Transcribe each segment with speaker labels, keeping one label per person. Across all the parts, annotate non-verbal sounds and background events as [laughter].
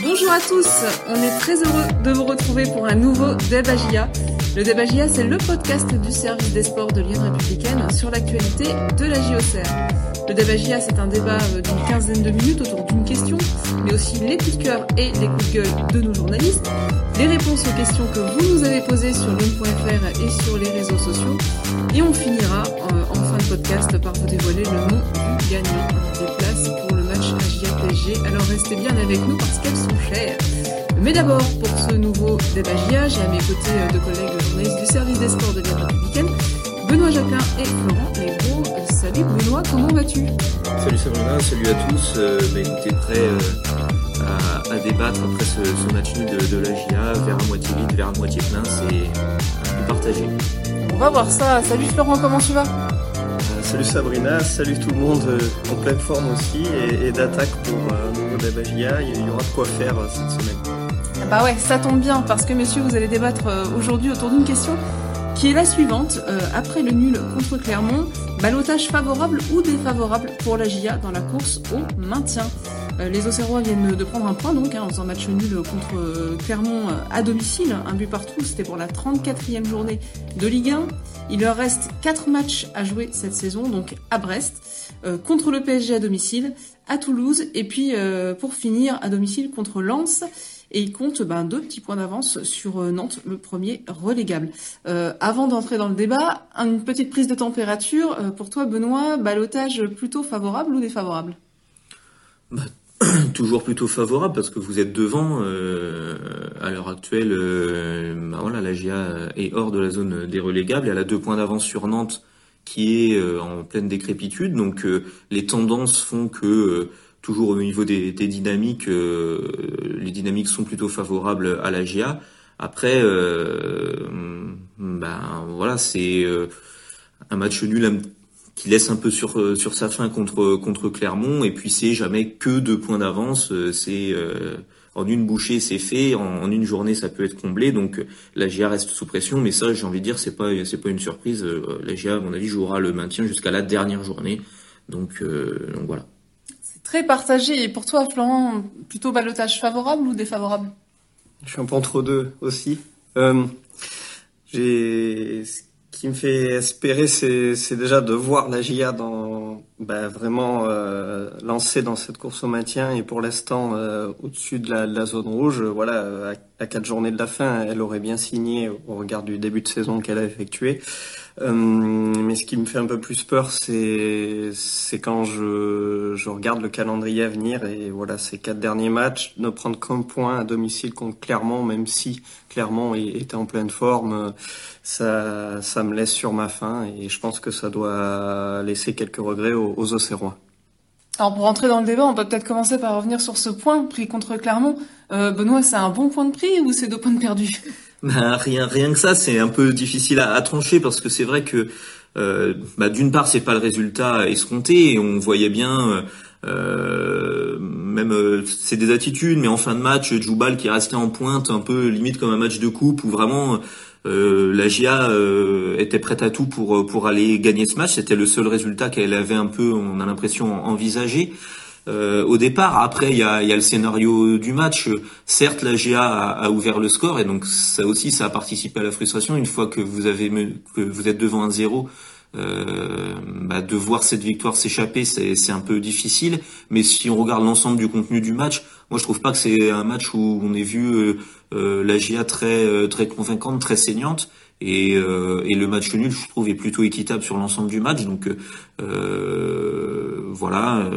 Speaker 1: Bonjour à tous, on est très heureux de vous retrouver pour un nouveau Debagia. Le Debagia, c'est le podcast du service des sports de Lyon Républicaine sur l'actualité de la JOCR. Le Debagia, c'est un débat d'une quinzaine de minutes autour d'une question, mais aussi les coups de cœur et les coups de gueule de nos journalistes, les réponses aux questions que vous nous avez posées sur lune.fr et sur les réseaux sociaux, et on finira euh, en fin de podcast par vous dévoiler le nom du gagnant des places Alors restez bien avec nous parce qu'elles sont chères. Mais d'abord, pour ce nouveau débat JA, j'ai à mes côtés euh, deux collègues journalistes du service des sports de l'Union républicaine, Benoît Jacquin et Florent Legros. Salut Benoît, comment vas-tu?
Speaker 2: Salut Sabrina, salut à tous. Euh, bah, écoutez, prêt euh, à, à débattre après ce, ce match nul de, de la JA, vers à moitié vide, vers à moitié plein, c'est un peu partagé.
Speaker 1: On va voir ça. Salut Florent, comment tu vas?
Speaker 3: Euh, Salut Sabrina, salut tout le monde euh, en pleine forme aussi et, d'attaque pour euh, nouveau Dabagia. Il y aura de quoi faire euh, cette semaine.
Speaker 1: Bah ouais, ça tombe bien parce que messieurs, vous allez débattre aujourd'hui autour d'une question qui est la suivante. Après le nul contre Clermont, balotage favorable ou défavorable pour la GIA dans la course au maintien Les Auxerrois viennent de prendre un point donc hein, en faisant match nul contre euh, Clermont euh, à domicile, un but partout, c'était pour la 34e journée de Ligue 1. Il leur reste 4 matchs à jouer cette saison, donc à Brest, euh, contre le PSG à domicile, à Toulouse, et puis euh, pour finir à domicile contre Lens. Et il compte ben, deux petits points d'avance sur euh, Nantes, le premier relégable. Euh, avant d'entrer dans le débat, une petite prise de température. Euh, pour toi, Benoît, balotage plutôt favorable ou défavorable? [clears throat]
Speaker 2: Toujours plutôt favorable parce que vous êtes devant. euh, à l'heure actuelle, euh, bah voilà, la GIA est hors de la zone des relégables. Elle a deux points d'avance sur Nantes qui est euh, en pleine décrépitude. Donc euh, les tendances font que euh, toujours au niveau des, des dynamiques, les dynamiques sont plutôt favorables à la GIA. Après, ben voilà, c'est un match nul qui laisse un peu sur euh, sur sa fin contre contre Clermont. Et puis c'est jamais que deux points d'avance. Euh, c'est euh, en une bouchée c'est fait. En, en une journée ça peut être comblé. Donc la GA reste sous pression. Mais ça j'ai envie de dire c'est pas c'est pas une surprise. La GA à mon avis jouera le maintien jusqu'à la dernière journée. Donc euh, donc voilà.
Speaker 1: C'est très partagé. Et pour toi, Florent, plutôt balotage favorable ou défavorable?
Speaker 3: Je suis un peu entre deux aussi. Euh, j'ai ce qui me fait espérer, c'est déjà de voir la GIA dans bah, vraiment euh, lancée dans cette course au maintien et pour l'instant euh, au-dessus de la, zone rouge. Voilà, à quatre journées de la fin, elle aurait bien signé au regard du début de saison qu'elle a effectué. Euh, mais ce qui me fait un peu plus peur, c'est quand je, regarde le calendrier à venir et voilà ces quatre derniers matchs, ne prendre qu'un point à domicile contre Clermont, même si Clermont était en pleine forme, ça me laisse sur ma faim et je pense que ça doit laisser quelques regrets aux, aux Auxerrois.
Speaker 1: Alors pour rentrer dans le débat, on peut peut-être commencer par revenir sur ce point pris contre Clermont. Euh, Benoît, c'est un bon point de prix ou c'est deux points de perdus?
Speaker 2: Ben, rien, rien que ça, c'est un peu difficile à, trancher parce que c'est vrai que euh, bah, d'une part, c'est pas le résultat escompté et on voyait bien, euh, euh, même c'est des attitudes, mais en fin de match, Djoubal qui restait en pointe, un peu limite comme un match de coupe où vraiment la GIA était prête à tout pour pour aller gagner ce match. C'était le seul résultat qu'elle avait un peu, on a l'impression, envisagé. Euh, au départ, après il y a, le scénario du match. Certes, la GA a, ouvert le score et donc ça aussi, ça a participé à la frustration. Une fois que vous êtes devant un zéro, euh, bah, de voir cette victoire s'échapper, c'est un peu difficile. Mais si on regarde l'ensemble du contenu du match, moi je trouve pas que c'est un match où on ait vu euh, euh, la GA très euh, très convaincante, très saignante. Et, euh, et le match nul, je trouve, est plutôt équitable sur l'ensemble du match. Donc voilà.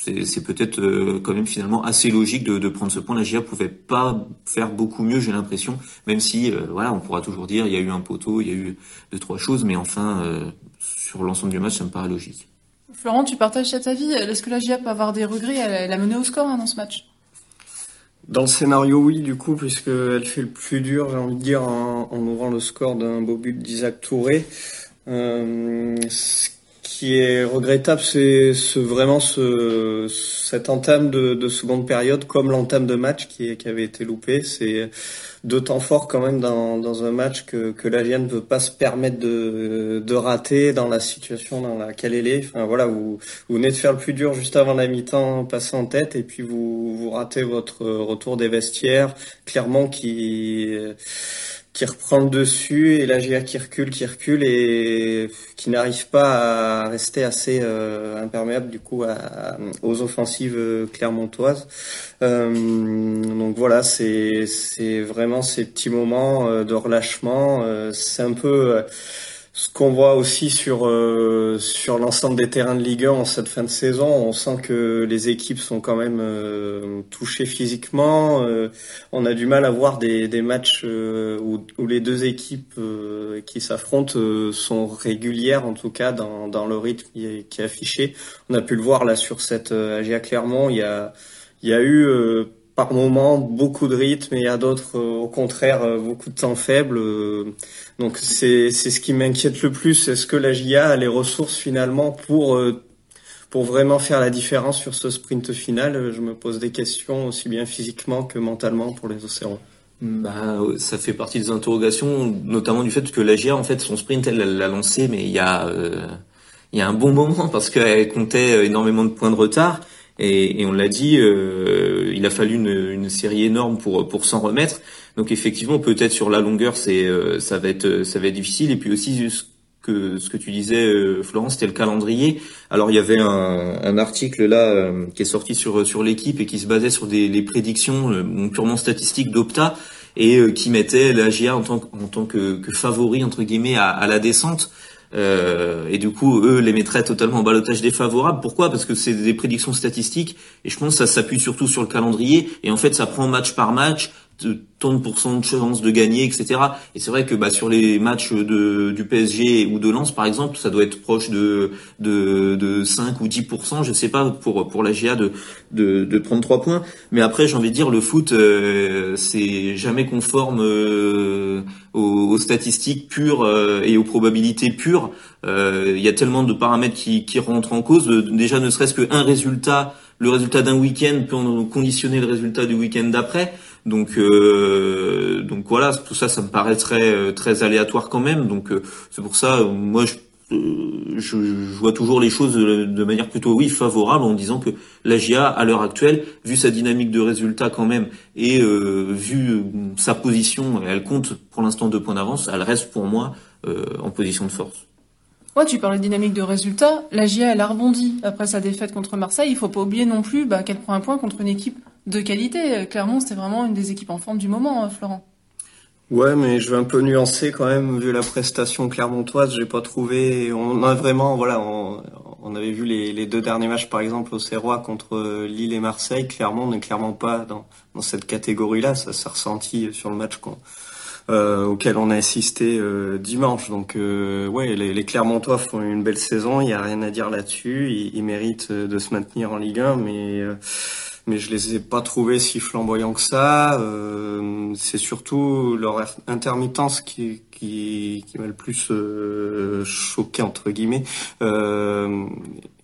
Speaker 2: C'est peut-être euh, quand même finalement assez logique de, de prendre ce point. La GIA pouvait pas faire beaucoup mieux, j'ai l'impression, même si euh, voilà, on pourra toujours dire il y a eu un poteau, il y a eu deux trois choses, mais enfin euh, sur l'ensemble du match, ça me paraît logique.
Speaker 1: Florent, tu partages cet avis? Est-ce que la GIA peut avoir des regrets? Elle, elle a mené au score hein, dans ce match.
Speaker 3: Dans le scénario, oui, du coup, puisqu'elle fait le plus dur, j'ai envie de dire, en, en ouvrant le score d'un beau but d'Isaac Touré. Euh, ce qui est regrettable, c'est ce, vraiment ce, cette entame de, de seconde période, comme l'entame de match qui, qui avait été loupé. C'est deux temps forts quand même dans, dans un match que, que ne veut pas se permettre de, de rater dans la situation dans laquelle elle est. Enfin voilà, vous, vous venez de faire le plus dur juste avant la mi-temps, passer en tête, et puis vous, vous ratez votre retour des vestiaires, clairement qui qui reprend le dessus et la GA qui recule, qui recule et qui n'arrive pas à rester assez euh, imperméable du coup à, aux offensives euh, clermontoises. Euh, donc voilà, c'est c'est vraiment ces petits moments euh, de relâchement. c'est un peu ce qu'on voit aussi sur euh, sur l'ensemble des terrains de Ligue 1 en cette fin de saison, on sent que les équipes sont quand même euh, touchées physiquement. Euh, on a du mal à voir des, des matchs où, où, les deux équipes qui s'affrontent sont régulières, en tout cas dans, dans le rythme qui est, affiché. On a pu le voir là sur cette AGA Clermont. Il y a il y a eu par moments beaucoup de rythme et à d'autres au contraire beaucoup de temps faible. Donc c'est c'est ce qui m'inquiète le plus. Est-ce que la GIA a les ressources finalement pour euh, pour vraiment faire la différence sur ce sprint final? Je me pose des questions aussi bien physiquement que mentalement pour les Océans.
Speaker 2: Bah, ça fait partie des interrogations, notamment du fait que la GIA, en fait, son sprint, elle l'a lancé, mais il y a euh, il y a un bon moment parce qu'elle comptait énormément de points de retard. Et, et on l'a dit, euh, il a fallu une, une, série énorme pour pour s'en remettre. Donc effectivement, peut-être sur la longueur, c'est euh, ça va être ça va être difficile. Et puis aussi ce que ce que tu disais, euh, Florence, c'était le calendrier. Alors il y avait un, un article là qui est sorti sur sur l'équipe et qui se basait sur des les prédictions purement statistiques d'Opta et qui mettait la GIA en tant, en tant que, que favori entre guillemets à, à la descente. Euh, et du coup, eux les mettraient totalement en balotage défavorable. Pourquoi? Parce que c'est des prédictions statistiques, et je pense que ça s'appuie surtout sur le calendrier, et en fait ça prend match par match, tant de pourcents de chances de gagner, etc. Et c'est vrai que bah, sur les matchs de, du PSG ou de Lens, par exemple, ça doit être proche de, de, de 5 ou 10%, je sais pas, pour, pour la GA de, de, de prendre 3 points. Mais après, j'ai envie de dire, le foot, euh, c'est jamais conforme euh, aux, statistiques pures euh, et aux probabilités pures. Il y a tellement de paramètres qui, qui rentrent en cause. déjà, ne serait-ce qu'un résultat, le résultat d'un week-end peut conditionner le résultat du week-end d'après. Donc, euh, donc voilà, tout ça, ça me paraît très, euh, très aléatoire quand même. Donc euh, c'est pour ça, moi, je, je, vois toujours les choses de, manière plutôt oui favorable en disant que la GIA à l'heure actuelle, vu sa dynamique de résultat quand même et vu sa position, elle compte pour l'instant deux points d'avance, elle reste pour moi en position de force.
Speaker 1: Ouais, tu parlais de dynamique de résultat. La GIA, elle a rebondi après sa défaite contre Marseille. Il faut pas oublier non plus bah, qu'elle prend un point contre une équipe de qualité. Clairement, c'était vraiment une des équipes en forme du moment, hein, Florent.
Speaker 3: Ouais, mais je vais un peu nuancer quand même, vu la prestation clermontoise, j'ai pas trouvé, on a vraiment, voilà, on, avait vu les, deux derniers matchs, par exemple, au Serrois contre Lille et Marseille, Clermont n'est clairement pas dans, cette catégorie-là, ça s'est ressenti sur le match euh, auquel on a assisté euh, dimanche. Donc, euh, ouais, les, les, Clermontois font une belle saison, il y a rien à dire là-dessus, ils, ils, méritent de se maintenir en Ligue 1, mais mais je les ai pas trouvés si flamboyants que ça. Euh, c'est surtout leur intermittence qui, qui, qui m'a le plus euh, choqué entre guillemets. Euh,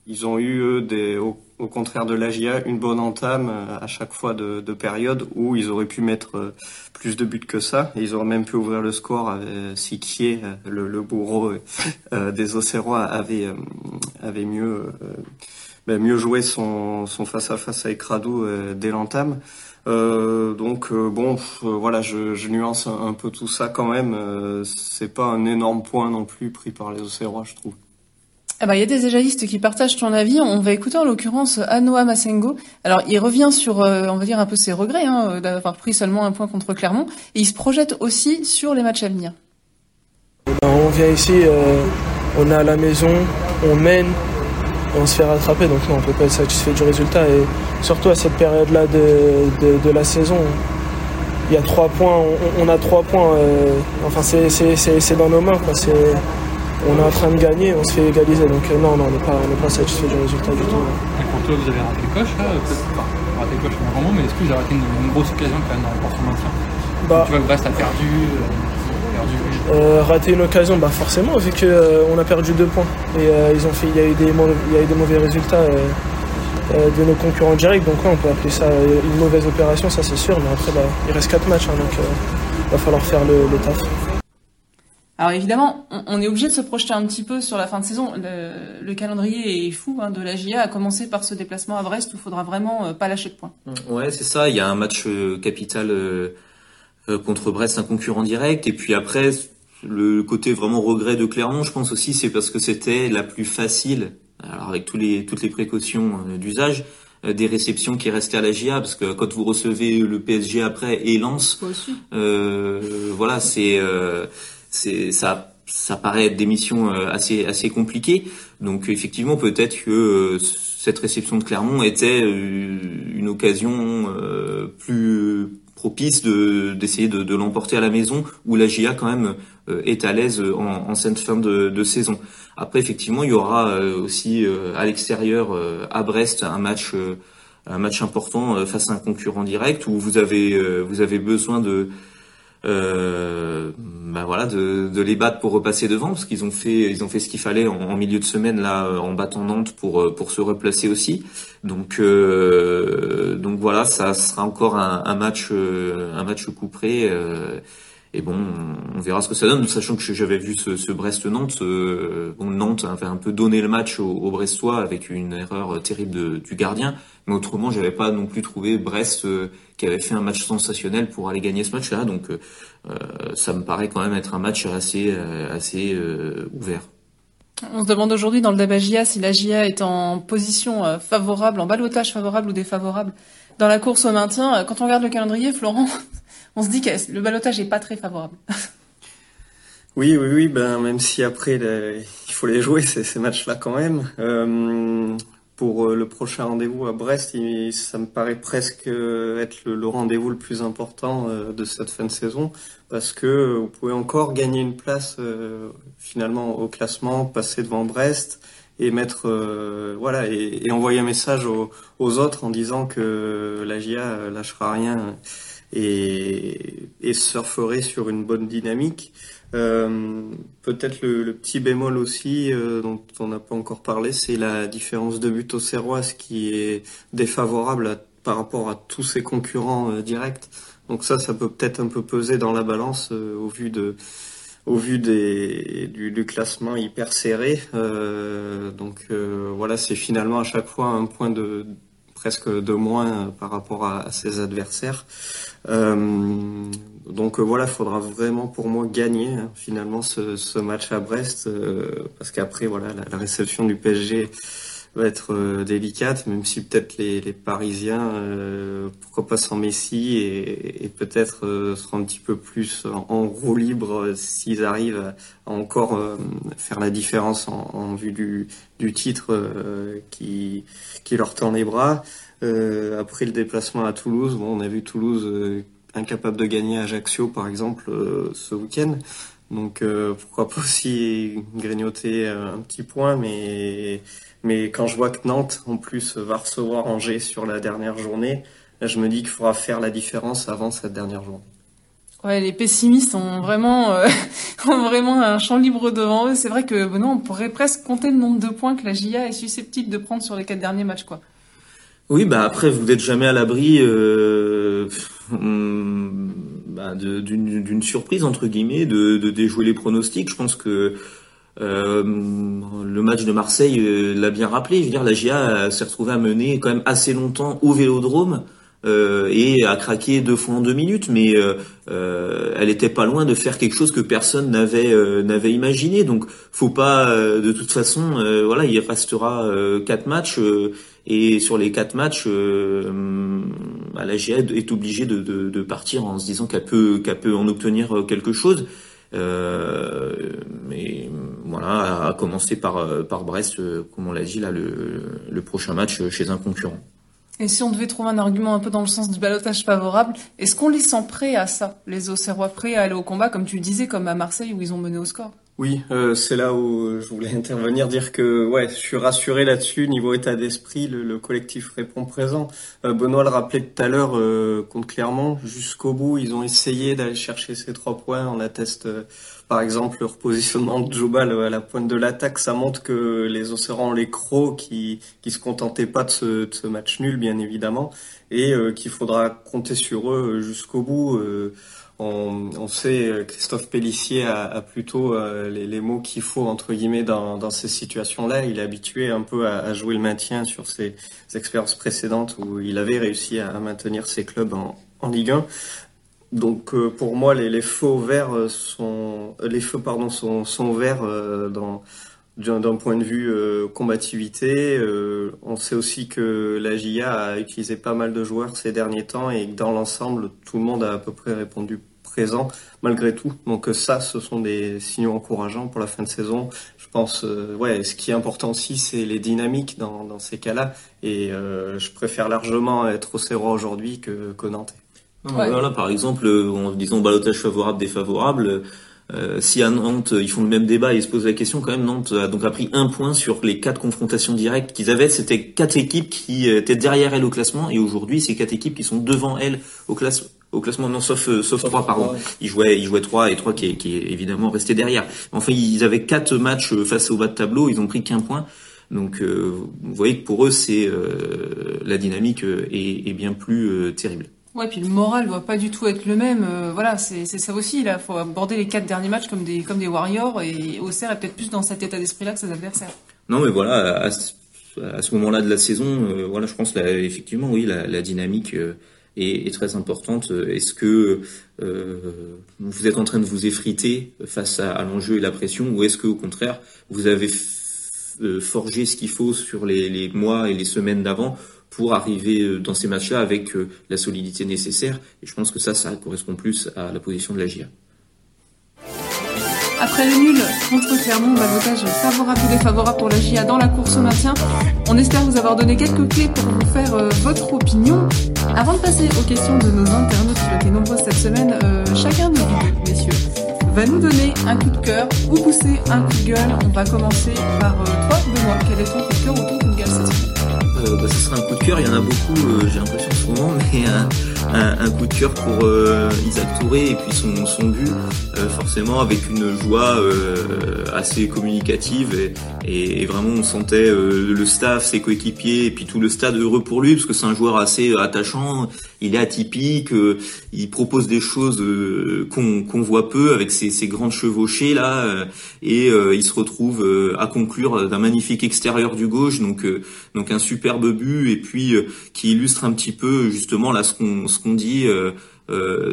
Speaker 3: ils ont eu eux des, au, contraire de l'AGIA, une bonne entame euh, à chaque fois de, de, période où ils auraient pu mettre euh, plus de buts que ça. Ils auraient même pu ouvrir le score avec Siquier, le, le bourreau des Océrois, avait, avait mieux ben, mieux jouer son, son face-à-face avec Radou euh, dès l'entame. Euh, donc euh, bon, voilà, je, je, nuance un, peu tout ça quand même. c'est pas un énorme point non plus pris par les Océrois, je trouve.
Speaker 1: Ah bah, il y a des éjaïstes qui partagent ton avis. On va écouter en l'occurrence Anoa Masengo. Alors, il revient sur, on va dire, un peu ses regrets hein, d'avoir pris seulement un point contre Clermont. Et il se projette aussi sur les matchs à venir.
Speaker 4: On vient ici, on est à la maison, on mène, on se fait rattraper. Donc non, on peut pas être satisfait du résultat. Et surtout à cette période-là de, la saison, il y a trois points, on, a trois points. Euh, enfin, c'est dans nos mains. on est en train de gagner, on se fait égaliser. Donc euh, non, non, on n'est pas, pas satisfait du résultat du tout.
Speaker 5: Et pour toi, vous avez raté le coche, là enfin, raté le coche, mais est-ce que vous avez raté une, grosse occasion quand même dans le maintien bah, Tu vois que Brest a perdu euh,
Speaker 4: Euh, rater une occasion, bah forcément, vu qu'on euh, a perdu deux points. Et euh, ils ont fait, il y, a eu des mauvais, il y a eu des mauvais résultats de nos concurrents directs. Donc ouais, on peut appeler ça une mauvaise opération, ça c'est sûr. Mais après, bah, il reste quatre matchs, hein, donc il va falloir faire le, le taf.
Speaker 1: Alors évidemment, on, est obligé de se projeter un petit peu sur la fin de saison. Le, calendrier est fou hein, de la GIA, à commencer par ce déplacement à Brest où il faudra vraiment pas lâcher de points.
Speaker 2: Ouais, c'est ça. Il y a un match capital contre Brest, un concurrent direct, et puis après le côté vraiment regret de Clermont, je pense aussi, c'est parce que c'était la plus facile, alors avec tous les, toutes les précautions euh, d'usage, euh, des réceptions qui restaient à la GIA, parce que quand vous recevez le PSG après et Lens, euh, voilà, c'est, euh, c'est ça, ça paraît être des missions assez assez compliquées. Donc effectivement, peut-être que cette réception de Clermont était une occasion plus propice de d'essayer de, de l'emporter à la maison où la GIA quand même euh, est à l'aise en, en, cette fin de, de, saison. Après effectivement il y aura euh, aussi euh, à l'extérieur à Brest un match un match important face à un concurrent direct où vous avez vous avez besoin de euh, bah voilà, de, de, les battre pour repasser devant, parce qu'ils ont fait, ils ont fait ce qu'il fallait en, milieu de semaine là, en battant Nantes pour pour se replacer aussi. Donc euh, donc voilà, ça sera encore un, un match un match couperé. Euh, et bon, on verra ce que ça donne, sachant que j'avais vu ce, Brest-Nantes. Euh, Nantes avait un peu donné le match aux, Brestois avec une erreur terrible du gardien. Mais autrement, j'avais pas non plus trouvé Brest euh, qui avait fait un match sensationnel pour aller gagner ce match-là. Donc, euh, ça me paraît quand même être un match assez, assez ouvert.
Speaker 1: On se demande aujourd'hui dans le débat GIA si la GIA est en position favorable, en balotage favorable ou défavorable dans la course au maintien. Quand on regarde le calendrier, Florent, on se dit que le balotage est pas très favorable. [laughs]
Speaker 3: oui, oui, oui. Ben même si après il faut les jouer ces, matchs-là quand même. Euh, pour euh, le prochain rendez-vous à Brest, ça me paraît presque être le, rendez-vous le plus important euh, de cette fin de saison parce que vous pouvez encore gagner une place finalement au classement, passer devant Brest et mettre voilà et, envoyer un message aux, aux, autres en disant que la GIA lâchera rien et, et surferait sur une bonne dynamique. Euh, Peut-être le, petit bémol aussi euh, dont on n'a pas encore parlé, c'est la différence de but au Serroise qui est défavorable par rapport à tous ses concurrents euh, directs. Donc ça, ça peut peut-être un peu peser dans la balance au vu de au vu des, du classement hyper serré. donc voilà, c'est finalement à chaque fois un point de, presque de moins par rapport à, ses adversaires. Euh, donc euh, voilà, il faudra vraiment pour moi gagner hein, finalement ce, match à Brest, euh, parce qu'après voilà la, réception du PSG va être euh, délicate, même si peut-être les, les, Parisiens, euh, pourquoi pas sans Messi, et, et peut-être euh, seront un petit peu plus en, roue libre s'ils arrivent à, encore faire la différence en, en, vue du, du titre qui, qui leur tend les bras. Après le déplacement à Toulouse, bon, on a vu Toulouse incapable de gagner Ajaccio par exemple ce week-end. Donc pourquoi pas aussi [laughs] grignoter un petit point, mais mais quand je vois que Nantes, en plus, va recevoir Angers sur la dernière journée, je me dis qu'il faudra faire la différence avant cette dernière journée.
Speaker 1: Ouais, les pessimistes ont vraiment, euh, [laughs] ont vraiment un champ libre devant eux. C'est vrai que bon, on pourrait presque compter le nombre de points que la GIA est susceptible de prendre sur les quatre derniers matchs, quoi.
Speaker 2: Oui, bah après, vous n'êtes jamais à l'abri euh, bah, d'une surprise entre guillemets, de, de déjouer les pronostics. Je pense que euh, le match de Marseille euh, l'a bien rappelé. Je veux dire, la GIA s'est retrouvée à mener quand même assez longtemps au Vélodrome. Euh, et a craqué deux fois en deux minutes, mais euh, elle était pas loin de faire quelque chose que personne n'avait n'avait imaginé. Donc, faut pas, de toute façon, voilà, il restera quatre matchs et sur les quatre matchs, bah, la GIA est obligée de, de, de, partir en se disant qu'elle peut qu'elle peut en obtenir quelque chose. Euh, mais voilà, à, commencer par, euh, par Brest, euh, comme on l'a dit, là, le, le prochain match chez un concurrent.
Speaker 1: Et si on devait trouver un argument un peu dans le sens du balotage favorable, est-ce qu'on les sent prêts à ça, les Auxerrois prêts à aller au combat, comme tu disais, comme à Marseille où ils ont mené au score?
Speaker 3: Oui, euh, c'est là où je voulais [laughs] intervenir, dire que ouais, je suis rassuré là-dessus. Niveau état d'esprit, le, collectif répond présent. Euh, Benoît le rappelait tout à l'heure euh, contre Clermont, jusqu'au bout, ils ont essayé d'aller chercher ces trois points. On atteste, euh, par exemple, le repositionnement de Jobal à la pointe de l'attaque. Ça montre que les Océans, les crocs, qui qui se contentaient pas de ce, match nul, bien évidemment, et qu'il faudra compter sur eux jusqu'au bout. On, on, sait, euh, Christophe Pellissier a, a plutôt euh, les, mots qu'il faut entre guillemets dans, ces situations-là. Il est habitué un peu à, à, jouer le maintien sur ses expériences précédentes où il avait réussi à, maintenir ses clubs en, en Ligue 1. Donc euh, pour moi, les, les, feux verts sont les feux pardon sont, verts dans d'un point de vue euh, combativité, euh, on sait aussi que la GIA a utilisé pas mal de joueurs ces derniers temps et que dans l'ensemble, tout le monde a à peu près répondu présent malgré tout. Donc euh, ça, ce sont des signaux encourageants pour la fin de saison. Je pense, ouais, ce qui est important aussi, c'est les dynamiques dans, dans ces cas-là. Et je préfère largement être au Serrois aujourd'hui que, que Nantes.
Speaker 2: Voilà, par exemple, en disant balotage favorable, défavorable. Euh, si à Nantes ils font le même débat et ils se posent la question quand même Nantes a donc pris un point sur les quatre confrontations directes qu'ils avaient. C'était quatre équipes qui étaient derrière elle au classement et aujourd'hui c'est quatre équipes qui sont devant elle au classement au classement. Non sauf euh, sauf trois pardon. ils jouaient ils jouaient trois et trois qui, qui est évidemment resté derrière. Enfin ils avaient quatre matchs euh, face au bas de tableau. Ils ont pris qu'un point. Donc vous voyez que pour eux c'est la dynamique est, est, bien plus terrible
Speaker 1: Ouais, puis le moral doit pas du tout être le même. Euh, voilà, c'est ça aussi. Il faut aborder les quatre derniers matchs comme des comme des warriors et Auxerre est peut-être plus dans cet état d'esprit-là que ses adversaires.
Speaker 2: Non, mais voilà, à, ce moment-là de la saison, euh, voilà, je pense là, effectivement, oui, la, dynamique euh, est, très importante. Est-ce que vous êtes en train de vous effriter face à, l'enjeu et la pression, ou est-ce que au contraire vous avez forgé ce qu'il faut sur les mois et les semaines d'avant pour arriver euh, dans ces matchs-là avec euh, la solidité nécessaire. Et je pense que ça, ça correspond plus à la position de la GIA.
Speaker 1: Après le nul contre Clermont, balotage favorable ou défavorable pour la GIA dans la course au maintien. On espère vous avoir donné quelques clés pour vous faire euh, votre opinion. Avant de passer aux questions de nos internautes qui ont été nombreux cette semaine, chacun de vous, messieurs, va nous donner un coup de cœur ou pousser un coup de gueule. On va commencer par toi, Benoît. Quel est ton coup de cœur ou ton coup de gueule cette semaine?
Speaker 2: Euh, bah, ce sera un coup de cœur. Il y en a beaucoup, euh, j'ai l'impression en ce moment, [laughs] mais un, un, coup de cœur pour euh, Isaac Touré et puis son, son but, forcément avec une joie assez communicative et, et, vraiment on sentait le staff, ses coéquipiers et puis tout le stade heureux pour lui parce que c'est un joueur assez attachant. Il est atypique, il propose des choses qu'on voit peu avec ses, ses grandes chevauchées là et il se retrouve à conclure d'un magnifique extérieur du gauche donc un super but et puis euh, qui illustre un petit peu justement là ce qu'on dit euh, euh,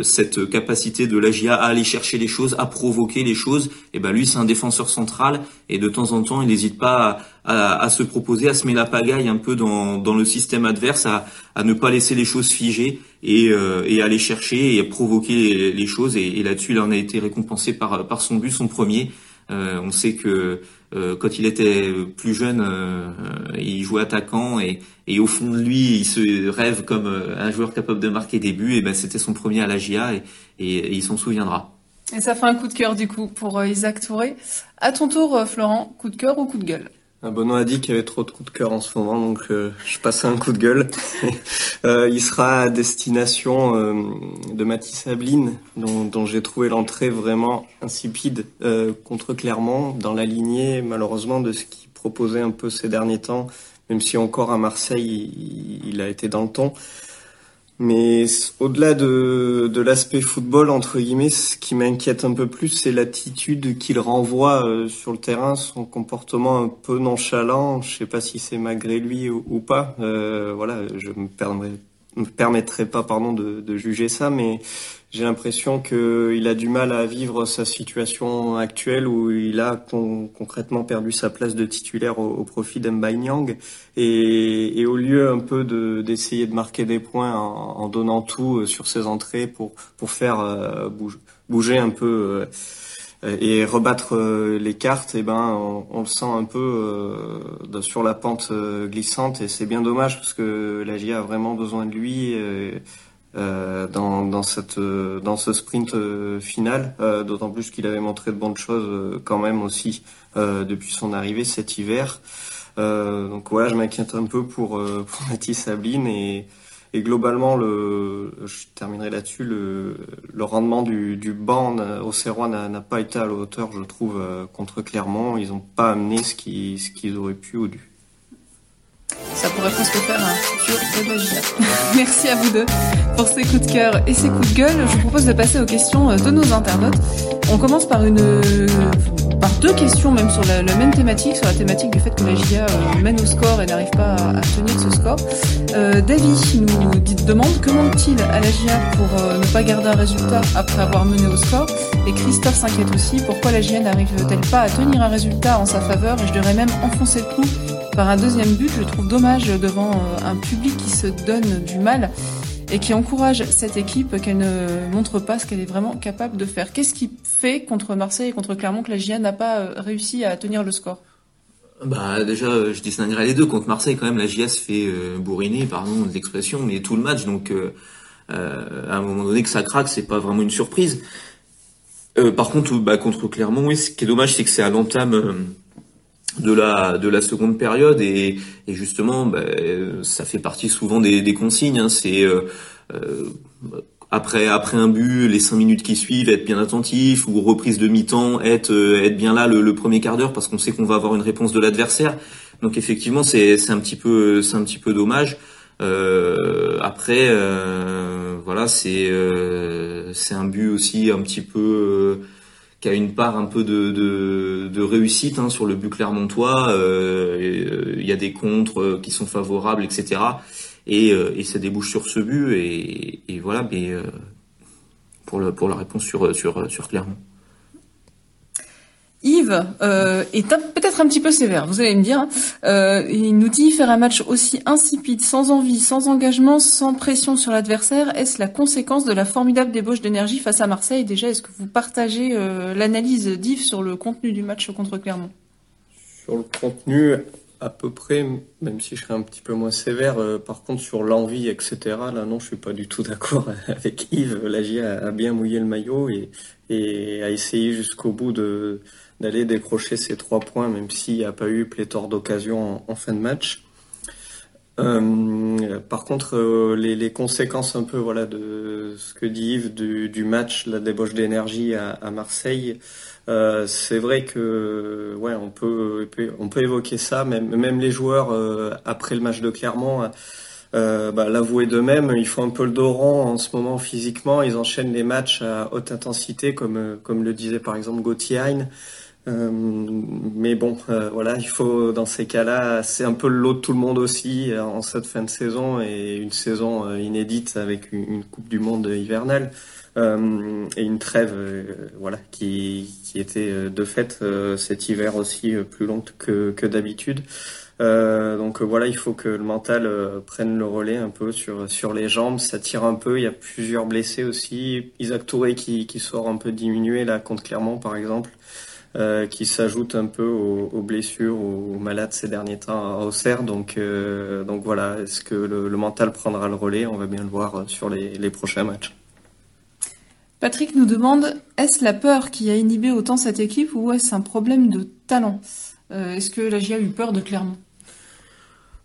Speaker 2: cette capacité de l'AGIA à aller chercher les choses, à provoquer les choses, et ben lui c'est un défenseur central et de temps en temps il n'hésite pas à, se proposer, à se mettre la pagaille un peu dans, dans le système adverse, à, à ne pas laisser les choses figées et, et aller chercher et provoquer les, choses et, là-dessus il en a été récompensé par, par son but, son premier. on sait que euh, quand il était plus jeune, euh, il jouait attaquant et, et, au fond de lui, il se rêve comme euh, un joueur capable de marquer des buts. Et ben c'était son premier à la GIA et, et, il s'en souviendra.
Speaker 1: Et ça fait un coup de cœur du coup pour Isaac Touré. À ton tour, Florent, coup de cœur ou coup de gueule?
Speaker 3: Benoît a dit qu'il y avait trop de coups de cœur en ce moment, donc euh, je passe un coup de gueule. [laughs] euh, il sera à destination euh, de Mathis dont, dont j'ai trouvé l'entrée vraiment insipide euh, contre Clermont, dans la lignée malheureusement de ce qu'il proposait un peu ces derniers temps, même si encore à Marseille il, il a été dans le ton. Mais au-delà de, de l'aspect football, entre guillemets, ce qui m'inquiète un peu plus, c'est l'attitude qu'il renvoie euh, sur le terrain, son comportement un peu nonchalant. Je sais pas si c'est malgré lui ou, pas. Euh, voilà, je me permettrai, me permettrai pas, pardon, de, de juger ça, mais j'ai l'impression qu'il a du mal à vivre sa situation actuelle où il a concrètement perdu sa place de titulaire au, profit d'Mbaye et, et, au lieu un peu d'essayer de, marquer des points en, donnant tout euh, sur ses entrées pour, pour faire euh, bouger, un peu euh, et rebattre les cartes, et eh ben on, le sent un peu sur la pente glissante et c'est bien dommage parce que la GIA a vraiment besoin de lui dans, dans, cette, dans ce sprint final, d'autant plus qu'il avait montré de bonnes choses quand même aussi depuis son arrivée cet hiver. donc voilà, je m'inquiète un peu pour, [laughs] pour Mathis et, et globalement, le, je terminerai là-dessus, le, rendement du, du banc au Serrois n'a pas été à la hauteur, je trouve, euh, contre Clermont. Ils n'ont pas amené ce qu'ils auraient pu ou dû.
Speaker 1: Ça pourrait presque faire un futur de [laughs] Merci à vous deux pour ces coups de cœur et ces coups de gueule. Je vous propose de passer aux questions de nos internautes. On commence par une deux questions même sur la, même thématique, sur la thématique du fait que la GIA euh, mène au score et n'arrive pas à, tenir ce score. Euh, David nous demande que manque-t-il à la GIA pour euh, ne pas garder un résultat après avoir mené au score? Et Christophe s'inquiète aussi, pourquoi la GIA n'arrive-t-elle pas à tenir un résultat en sa faveur? Et je devrais même enfoncer le clou par un deuxième but. Je trouve dommage devant euh, un public qui se donne du mal et qui encourage cette équipe qu'elle ne montre pas ce qu'elle est vraiment capable de faire. Qu'est-ce qui fait contre Marseille et contre Clermont que la GIA n'a pas euh, réussi à tenir le score?
Speaker 2: Bah déjà, je distinguerai les deux. Contre Marseille, quand même, la GIA se fait euh, bourriner, pardon l'expression, mais tout le match. Donc, à un moment donné que ça craque, c'est pas vraiment une surprise. par contre, bah, contre Clermont, oui, ce qui est dommage, c'est que c'est à l'entame de la de la seconde période et, et justement bah, ça fait partie souvent des, des consignes hein. c'est euh, euh, après après un but les cinq minutes qui suivent être bien attentif ou reprise de mi-temps être euh, être bien là le, le premier quart d'heure parce qu'on sait qu'on va avoir une réponse de l'adversaire donc effectivement c'est c'est un petit peu c'est un petit peu dommage euh, après voilà c'est c'est un but aussi un petit peu qui a une part un peu de, de, réussite hein, sur le but clermontois. Euh, euh, il y a des contres euh, qui sont favorables, etc. Et, ça débouche sur ce but. Et, voilà, mais pour, pour la réponse sur, sur, sur Clermont.
Speaker 1: Yves euh, est peut-être un petit peu sévère, vous allez me dire. Euh, il nous dit faire un match aussi insipide, sans envie, sans engagement, sans pression sur l'adversaire. Est-ce la conséquence de la formidable débauche d'énergie face à Marseille? Déjà, est-ce que vous partagez euh, l'analyse d'Yves sur le contenu du match contre Clermont?
Speaker 3: Sur le contenu, à peu près, même si je serais un petit peu moins sévère. Par contre, sur l'envie, etc., là, non, je suis pas du tout [laughs] d'accord avec Yves. Lagier a, bien mouillé le maillot et a essayé jusqu'au bout de d'aller décrocher ces trois points, même s'il n'y a pas eu pléthore d'occasions en, fin de match. Euh, par contre, euh, les, conséquences un peu voilà de ce que dit Yves du, match, la débauche d'énergie à, Marseille, euh, c'est vrai que on peut évoquer ça. Même même les joueurs après le match de Clermont. Bah, l'avouer d'eux-mêmes, ils font un peu le dos rond en ce moment physiquement. Ils enchaînent les matchs à haute intensité, comme comme le disait par exemple Gauthier euh, mais bon, euh, voilà, il faut dans ces cas-là, c'est un peu le lot de tout le monde aussi euh, en cette fin de saison et une saison inédite avec une, Coupe du Monde hivernale et une trêve, voilà, qui, qui était de fait cet hiver aussi plus longue que, que d'habitude. donc voilà, il faut que le mental prenne le relais un peu sur sur les jambes, ça tire un peu. Il y a plusieurs blessés aussi. Isaac Touré qui, qui sort un peu diminué là contre Clermont par exemple. Euh, qui s'ajoute un peu aux, aux, blessures, aux malades ces derniers temps à Auxerre. Donc, euh, donc voilà, est-ce que le, le, mental prendra le relais? On va bien le voir sur les, les prochains matchs.
Speaker 1: Patrick nous demande est-ce la peur qui a inhibé autant cette équipe ou est-ce un problème de talent? Euh, Est-ce que la GIA a eu peur de Clermont?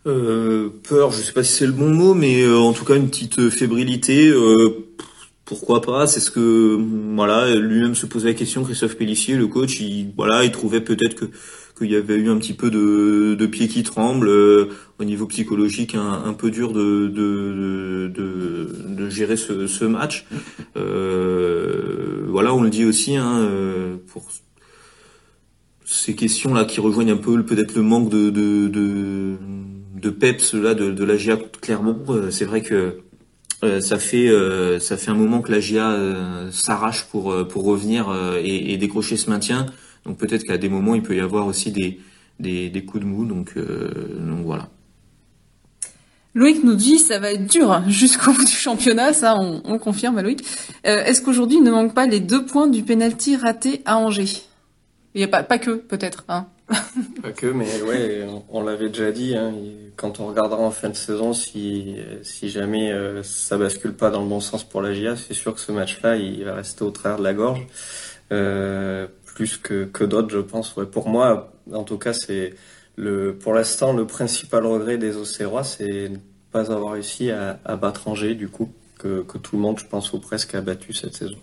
Speaker 2: Euh, peur, je sais pas si c'est le bon mot, mais euh, en tout cas une petite fébrilité. Euh, pourquoi pas C'est ce que voilà lui-même se posait la question. Christophe Pellissier, le coach, il voilà, il trouvait peut-être que qu'il y avait eu un petit peu de, de pieds qui tremblent euh, au niveau psychologique, un, peu dur de de, de, gérer ce, ce match. Euh, voilà, on le dit aussi hein, euh, pour ces questions là qui rejoignent un peu peut-être le manque de de, de, de peps là de, de la GIA Clermont. C'est vrai que euh, ça fait euh, ça fait un moment que la GIA euh, s'arrache pour pour revenir et, et, décrocher ce maintien. Donc peut-être qu'à des moments il peut y avoir aussi des des, des coups de mou. Donc donc voilà.
Speaker 1: Loïc nous dit ça va être dur hein, jusqu'au bout du championnat, ça on, on confirme Loïc. Est-ce qu'aujourd'hui il ne manque pas les deux points du penalty raté à Angers? Il n'y a pas pas que peut-être. Hein [laughs]
Speaker 3: Pas que, mais ouais, on, l'avait déjà dit. Hein, quand on regardera en fin de saison, si si jamais euh, ça bascule pas dans le bon sens pour la GIA, c'est sûr que ce match-là, il va rester au travers de la gorge, euh, plus que que d'autres, je pense. Ouais, pour moi, en tout cas, c'est le pour l'instant le principal regret des Auxerrois, c'est ne pas avoir réussi à, à battre Angers, du coup, que que tout le monde, je pense, ou presque, a battu cette saison.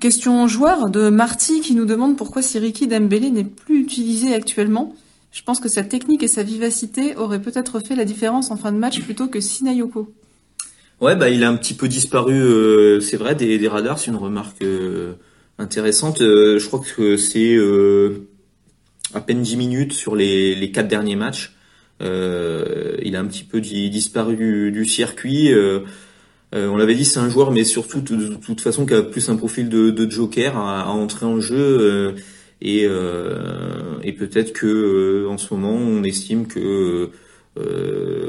Speaker 1: Question joueur de Marty qui nous demande pourquoi Siriki Dembélé n'est plus utilisé actuellement. Je pense que sa technique et sa vivacité auraient peut-être fait la différence en fin de match plutôt que Sinayoko.
Speaker 2: Ouais, bah il a un petit peu disparu, euh, c'est vrai, des, des radars, c'est une remarque euh, intéressante. Euh, je crois que c'est à peine 10 minutes sur les, les quatre derniers matchs. il a un petit peu disparu du, du circuit. Euh, on l'avait dit, c'est un joueur, mais surtout de, toute façon qui a plus un profil de, joker à, entrer en jeu. Euh, et, euh, et peut-être que en ce moment, on estime que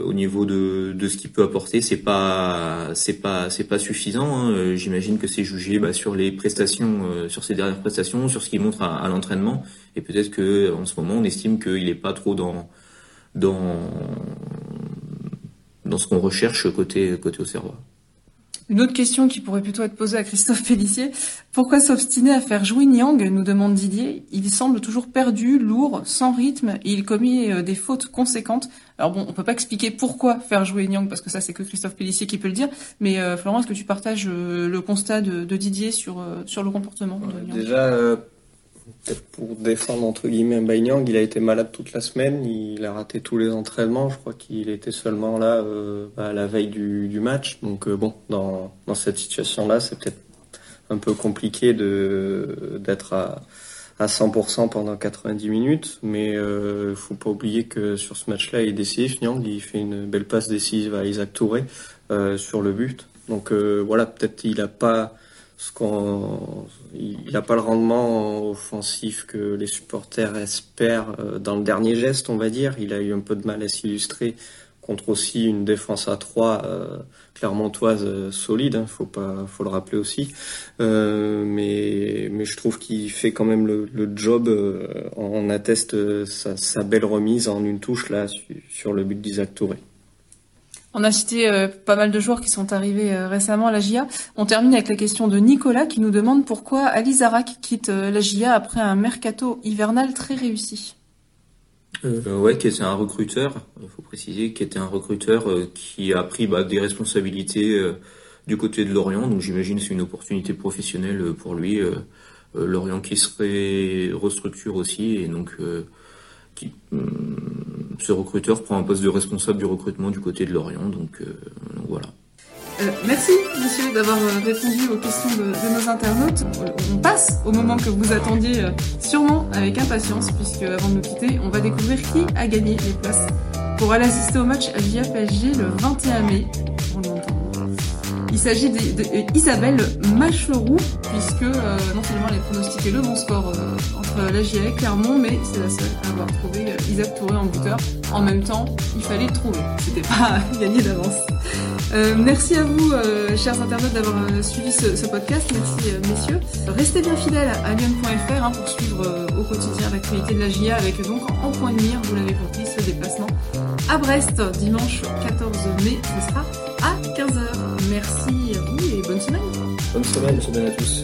Speaker 2: au niveau de, de ce qu'il peut apporter, c'est pas c'est pas c'est pas suffisant. Hein. J'imagine que c'est jugé bah, sur les prestations, sur ses dernières prestations, sur ce qu'il montre à, l'entraînement. Et peut-être que en ce moment, on estime qu'il est pas trop dans dans dans ce qu'on recherche côté côté au cerveau.
Speaker 1: Une autre question qui pourrait plutôt être posée à Christophe Pellissier. Pourquoi s'obstiner à faire jouer Niang nous demande Didier. Il semble toujours perdu, lourd, sans rythme, et il commet euh, des fautes conséquentes. Alors bon, on peut pas expliquer pourquoi faire jouer Niang, parce que ça c'est que Christophe Pellissier qui peut le dire. Mais euh, Florent, est-ce que tu partages euh, le constat de, Didier sur, sur le comportement de
Speaker 3: Niang? Déjà, pour défendre entre guillemets Bainang, il a été malade toute la semaine, il a raté tous les entraînements, je crois qu'il était seulement là euh, à la veille du, match. Donc euh, bon, dans, cette situation-là, c'est peut-être un peu compliqué d'être à, à 100% pendant 90 minutes, mais euh, faut pas oublier que sur ce match-là, il est décisif. Niang, il fait une belle passe décisive à Isaac Touré euh, sur le but. Donc voilà, peut-être il a pas ce qu'on, il n'a pas le rendement offensif que les supporters espèrent euh, dans le dernier geste, on va dire. Il a eu un peu de mal à s'illustrer contre aussi une défense à 3 euh, clermontoise euh, solide, hein, faut pas, faut le rappeler aussi. Euh, mais, je trouve qu'il fait quand même le, job. on atteste sa, sa, belle remise en une touche là sur le but d'Isaac Touré.
Speaker 1: On a cité euh, pas mal de joueurs qui sont arrivés euh, récemment à la GIA. On termine avec la question de Nicolas qui nous demande pourquoi Ali Zarak quitte euh, la GIA après un mercato hivernal très réussi.
Speaker 2: ouais, qui était un recruteur, il faut préciser, qui était un recruteur qui a pris bah, des responsabilités du côté de Lorient. Donc j'imagine c'est une opportunité professionnelle pour lui. Lorient qui serait restructure aussi et donc qui, ce recruteur prend un poste de responsable du recrutement du côté de Lorient. Donc, euh, voilà.
Speaker 1: Euh, merci, monsieur, d'avoir euh, répondu aux questions de, nos internautes. On passe au moment que vous attendiez sûrement avec impatience, puisque avant de nous quitter, on va découvrir qui a gagné les places pour aller assister au match via PSG le 21 mai. Il s'agit d'Isabelle Macherou, puisque euh, non seulement elle a pronostiqué le bon score euh, entre la GIA et Clermont, mais c'est la seule à avoir trouvé euh, Isaac Touré en buteur. En même temps, il fallait le trouver. C'était pas [laughs] gagné d'avance. merci à vous, chers internautes, d'avoir suivi ce, podcast. Merci, messieurs. Restez bien fidèles à lyon.fr hein, pour suivre au quotidien l'actualité de la GIA avec donc en point de mire, vous l'avez compris, ce déplacement à Brest dimanche 14 mai. Ce sera à 15h. Merci à vous et bonne semaine.
Speaker 3: Bonne semaine, bonne semaine à tous.